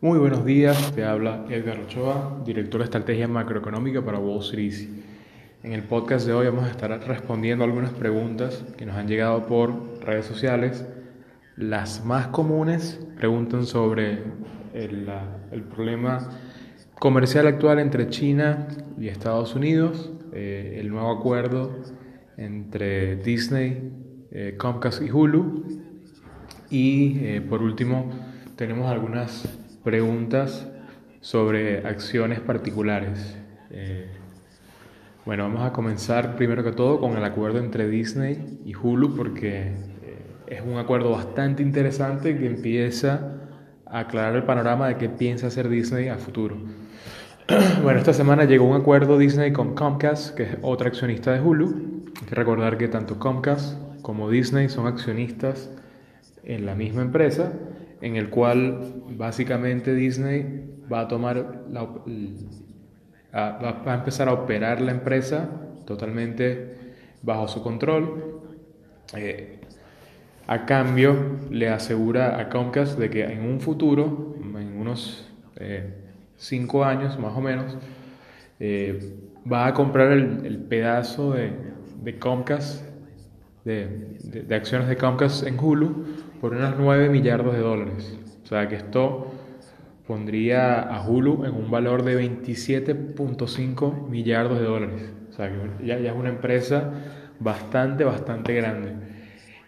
Muy buenos días, te habla Edgar Ochoa, director de estrategia macroeconómica para Wall Street. En el podcast de hoy vamos a estar respondiendo algunas preguntas que nos han llegado por redes sociales. Las más comunes preguntan sobre el, el problema comercial actual entre China y Estados Unidos, eh, el nuevo acuerdo entre Disney, eh, Comcast y Hulu. Y eh, por último, tenemos algunas preguntas sobre acciones particulares. Eh, bueno, vamos a comenzar primero que todo con el acuerdo entre Disney y Hulu porque eh, es un acuerdo bastante interesante que empieza a aclarar el panorama de qué piensa hacer Disney a futuro. bueno, esta semana llegó un acuerdo Disney con Comcast, que es otra accionista de Hulu. Hay que recordar que tanto Comcast como Disney son accionistas en la misma empresa en el cual básicamente Disney va a tomar la, va a empezar a operar la empresa totalmente bajo su control. Eh, a cambio, le asegura a Comcast de que en un futuro, en unos eh, cinco años más o menos, eh, va a comprar el, pedazo de, de Comcast, de, de, acciones de Comcast en Hulu, por unos 9 millardos de dólares. O sea que esto pondría a Hulu en un valor de 27.5 millardos de dólares. O sea que ya, es una empresa bastante, bastante grande.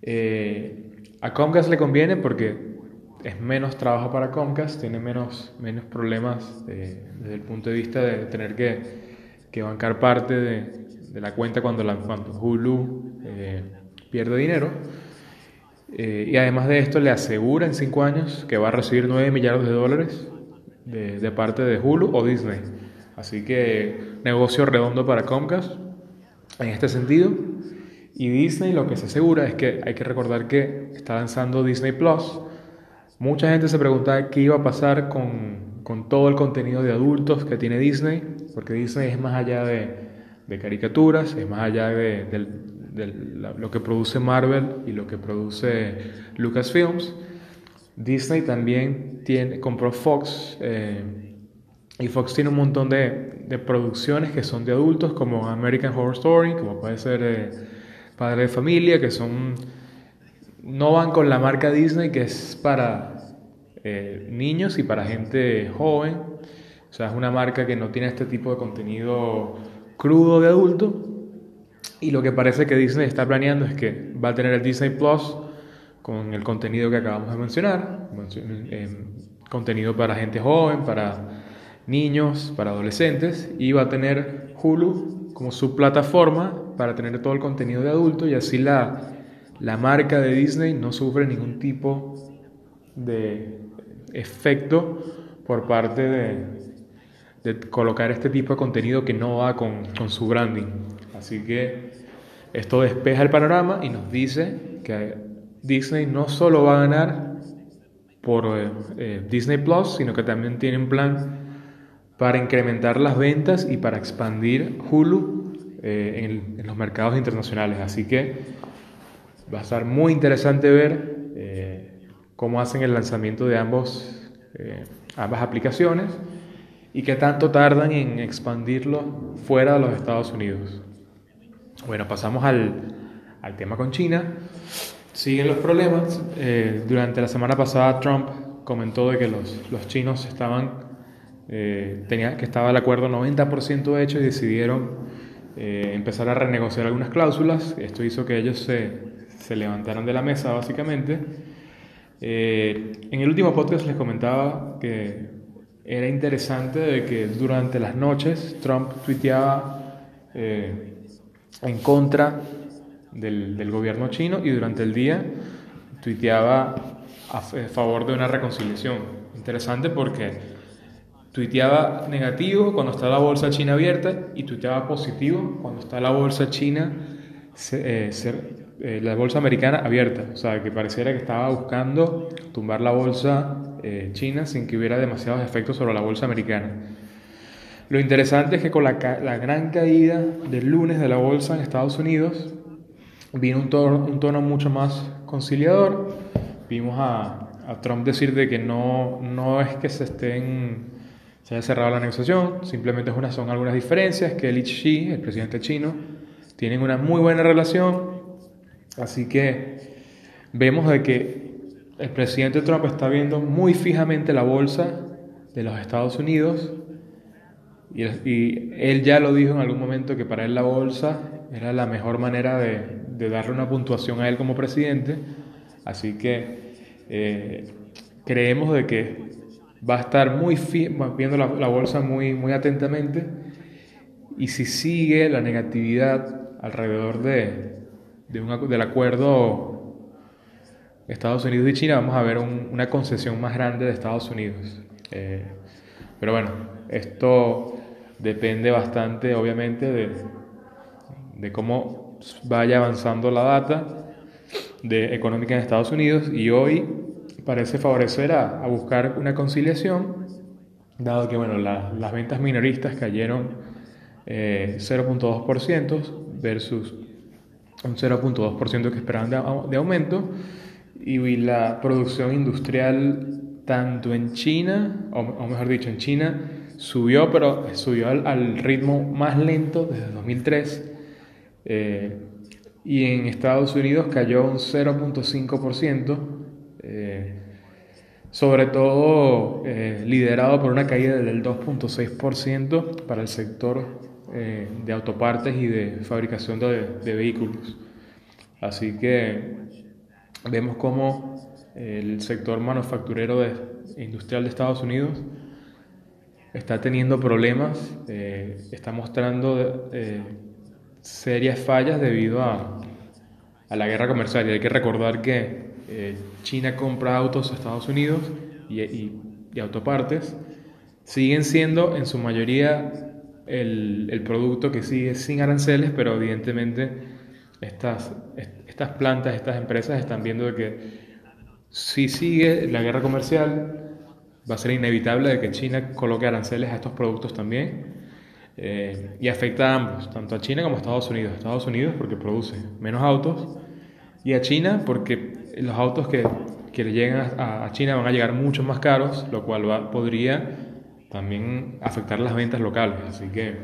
Eh, a Comcast le conviene porque es menos trabajo para Comcast, tiene menos, menos problemas desde el punto de vista de tener que, que bancar parte de, de, la cuenta cuando, la, cuando Hulu eh, pierde dinero. Eh, y además de esto, le asegura en cinco años que va a recibir 9 millardos de dólares de, parte de Hulu o Disney. Así que negocio redondo para Comcast en este sentido. Y Disney lo que se asegura es que hay que recordar que está lanzando Disney Plus. Mucha gente se pregunta qué iba a pasar con, con todo el contenido de adultos que tiene Disney, porque Disney es más allá de, de caricaturas, es más allá de, de lo que produce Marvel y lo que produce Lucasfilms. Disney también tiene, compró Fox eh, y Fox tiene un montón de, de, producciones que son de adultos como American Horror Story, como puede ser eh, Padre de Familia, que son no van con la marca Disney que es para eh, niños y para gente joven. O sea, es una marca que no tiene este tipo de contenido crudo de adulto, y lo que parece que Disney está planeando es que va a tener el Disney Plus con el contenido que acabamos de mencionar, eh, contenido para gente joven, para niños, para adolescentes, y va a tener Hulu como su plataforma para tener todo el contenido de adulto y así la, la marca de Disney no sufre ningún tipo de efecto por parte de, de colocar este tipo de contenido que no va con, con su branding. Así que esto despeja el panorama y nos dice que Disney no solo va a ganar por eh, eh, Disney Plus, sino que también tiene un plan para incrementar las ventas y para expandir Hulu eh, en, los mercados internacionales. Así que va a estar muy interesante ver cómo hacen el lanzamiento de ambos, ambas aplicaciones y qué tanto tardan en expandirlo fuera de los Estados Unidos. Bueno, pasamos al, tema con China. Siguen los problemas. Eh, durante la semana pasada Trump comentó de que los, chinos estaban, eh, que estaba el acuerdo 90% hecho y decidieron eh, empezar a renegociar algunas cláusulas. Esto hizo que ellos se, se levantaran de la mesa básicamente. en el último podcast les comentaba que era interesante de que durante las noches Trump tuiteaba en contra del, gobierno chino y durante el día tuiteaba a favor de una reconciliación. Interesante porque tuiteaba negativo cuando está la bolsa china abierta y tuiteaba positivo cuando está la bolsa china, eh, eh, la bolsa americana abierta. O sea, que pareciera que estaba buscando tumbar la bolsa eh, china sin que hubiera demasiados efectos sobre la bolsa americana. Lo interesante es que con la, gran caída del lunes de la bolsa en Estados Unidos, vino un tono, mucho más conciliador. Vimos a, Trump decir de que no, es que se estén se haya cerrado la negociación, simplemente es una, son algunas diferencias que él Xi, el presidente chino, tienen una muy buena relación, así que vemos de que el presidente Trump está viendo muy fijamente la bolsa de los Estados Unidos y, él ya lo dijo en algún momento que para él la bolsa era la mejor manera de, darle una puntuación a él como presidente, así que eh, creemos de que va a estar muy viendo la, bolsa muy, muy atentamente y si sigue la negatividad alrededor de, del acuerdo Estados Unidos y China, vamos a ver una concesión más grande de Estados Unidos. Eh, pero bueno, esto depende bastante, obviamente, de, de cómo vaya avanzando la data de económica en Estados Unidos. Y hoy parece favorecer a, buscar una conciliación, dado que bueno, las ventas minoristas cayeron 0.2% eh, versus un 0.2% que esperaban de, aumento, y la producción industrial tanto en China, o, mejor dicho, en China, subió, pero subió al, ritmo más lento desde 2003. Eh, y en Estados Unidos cayó un 0.5%, eh, sobre todo eh, liderado por una caída del 2.6% para el sector de autopartes y de fabricación de, vehículos. Así que vemos cómo el sector manufacturero industrial de Estados Unidos está teniendo problemas, está mostrando serias fallas debido a, a la guerra comercial. Y hay que recordar que eh, China compra autos a Estados Unidos y, autopartes, siguen siendo en su mayoría el, producto que sigue sin aranceles, pero evidentemente estas, estas plantas, estas empresas están viendo que si sigue la guerra comercial, va a ser inevitable de que China coloque aranceles a estos productos también. Eh, y afecta a ambos, tanto a China como a Estados Unidos. Estados Unidos porque produce menos autos y a China porque los autos que, que llegan a, China van a llegar mucho más caros, lo cual podría también afectar las ventas locales. Así que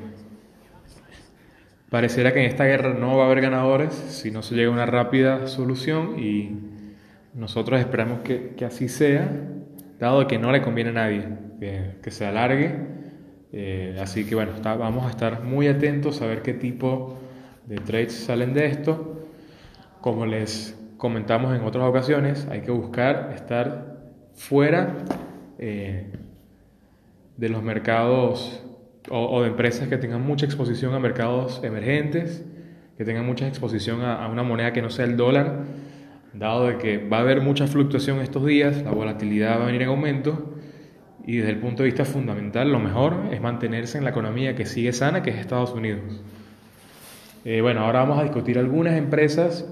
pareciera que en esta guerra no va a haber ganadores si no se llega a una rápida solución y nosotros esperamos que, que así sea, dado que no le conviene a nadie que, se alargue. Eh, así que bueno, vamos a estar muy atentos a ver qué tipo de trades salen de esto. Como les comentamos en otras ocasiones, hay que buscar estar fuera eh, de los mercados o, de empresas que tengan mucha exposición a mercados emergentes, que tengan mucha exposición a, una moneda que no sea el dólar, dado de que va a haber mucha fluctuación estos días, la volatilidad va a venir en aumento y desde el punto de vista fundamental lo mejor es mantenerse en la economía que sigue sana, que es Estados Unidos. Eh, bueno, ahora vamos a discutir algunas empresas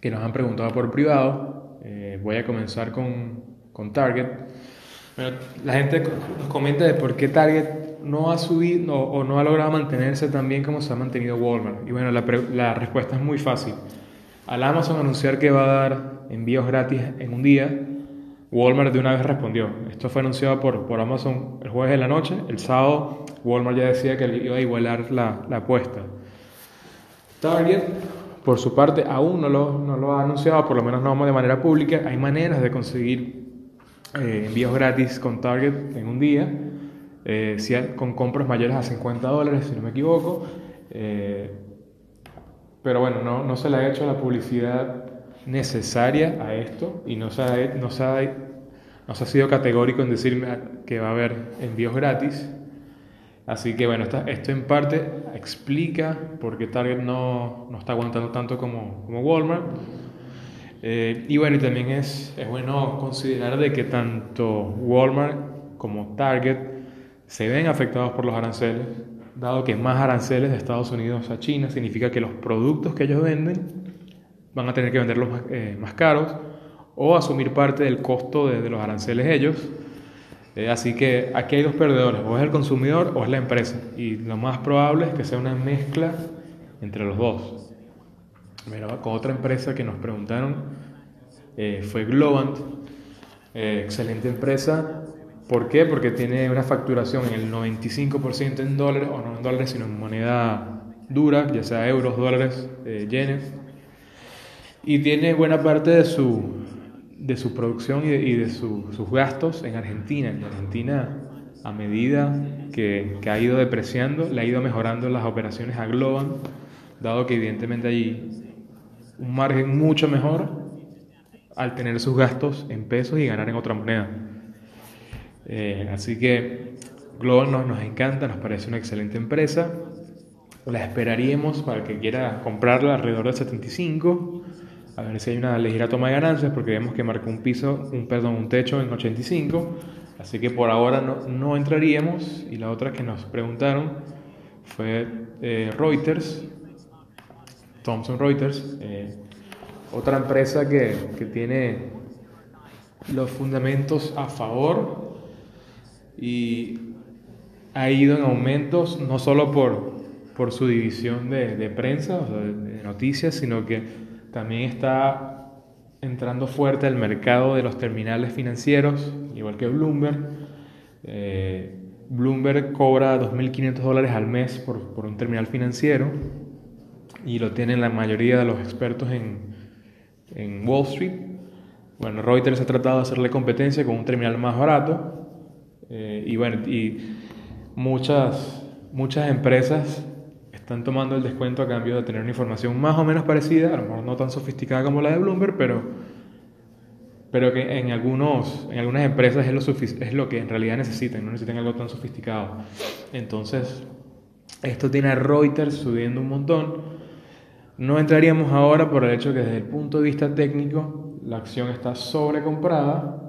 que nos han preguntado por privado. Eh, voy a comenzar con, con Target. la gente nos comenta de por qué Target no ha subido o no ha logrado mantenerse tan bien como se ha mantenido Walmart. Y bueno, la respuesta es muy fácil. Al Amazon anunciar que va a dar envíos gratis en un día, Walmart de una vez respondió. Esto fue anunciado por, por Amazon el jueves de la noche. El sábado Walmart ya decía que iba a igualar la, la apuesta. Target por su parte, aún no lo, no lo ha anunciado, por lo menos no de manera pública. Hay maneras de conseguir eh, envíos gratis con Target en un día, eh, si con compras mayores a 50 dólares, si no me equivoco. Eh, pero bueno, no, no, se le ha hecho la publicidad necesaria a esto y no se ha, no se ha, no se ha sido categórico en decirme que va a haber envíos gratis. Así que bueno, esto en parte explica por qué Target no, no está aguantando tanto como, como Walmart. Eh, y bueno, y también es, es bueno considerar de que tanto Walmart como Target se ven afectados por los aranceles, dado que más aranceles de Estados Unidos a China significa que los productos que ellos venden van a tener que venderlos más, eh, más caros o asumir parte del costo de, los aranceles ellos. Eh, así que aquí hay dos perdedores, o es el consumidor o es la empresa. Y lo más probable es que sea una mezcla entre los dos. Mira, con otra empresa que nos preguntaron eh, fue Globant. Excelente empresa. ¿Por qué? Porque tiene una facturación en el 95% en dólares, o no en dólares, sino en moneda dura, ya sea euros, dólares, eh, yenes. Y tiene buena parte de su, de su producción y de, sus gastos en Argentina. En Argentina, a medida que, que, ha ido depreciando, le ha ido mejorando las operaciones a Globan, dado que evidentemente hay un margen mucho mejor al tener sus gastos en pesos y ganar en otra moneda. Eh, así que Global nos, nos encanta, nos parece una excelente empresa. La esperaríamos para el que quiera comprarla alrededor de 75. A ver si hay una ligera toma de ganancias porque vemos que marcó un piso, un perdón, un techo en 85. Así que por ahora no, no entraríamos. Y la otra que nos preguntaron fue eh, Reuters, Thomson Reuters. Eh, otra empresa que, tiene los fundamentos a favor y ha ido en aumentos no solo por, por su división de, prensa, o de, noticias, sino que también está entrando fuerte al mercado de los terminales financieros, igual que Bloomberg. Eh, Bloomberg cobra 2.500 dólares al mes por, por un terminal financiero y lo tienen la mayoría de los expertos en, en Wall Street. Bueno, Reuters ha tratado de hacerle competencia con un terminal más barato. Eh, y bueno, y muchas, muchas empresas están tomando el descuento a cambio de tener una información más o menos parecida, a lo mejor no tan sofisticada como la de Bloomberg, pero, pero que en, algunos, en algunas empresas es lo, es lo que en realidad necesitan, no necesitan algo tan sofisticado. Entonces, esto tiene a Reuters subiendo un montón. No entraríamos ahora por el hecho que desde el punto de vista técnico la acción está sobrecomprada,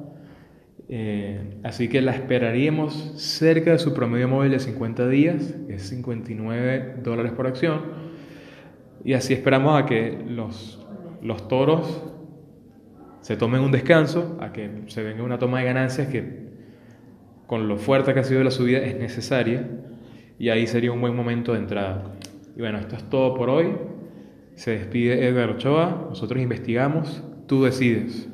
eh, así que la esperaríamos cerca de su promedio móvil de 50 días, que es 59 dólares por acción, y así esperamos a que los, los toros se tomen un descanso, a que se venga una toma de ganancias que con lo fuerte que ha sido la subida es necesaria, y ahí sería un buen momento de entrada. Y bueno, esto es todo por hoy. Se despide Edgar Ochoa, nosotros investigamos, tú decides.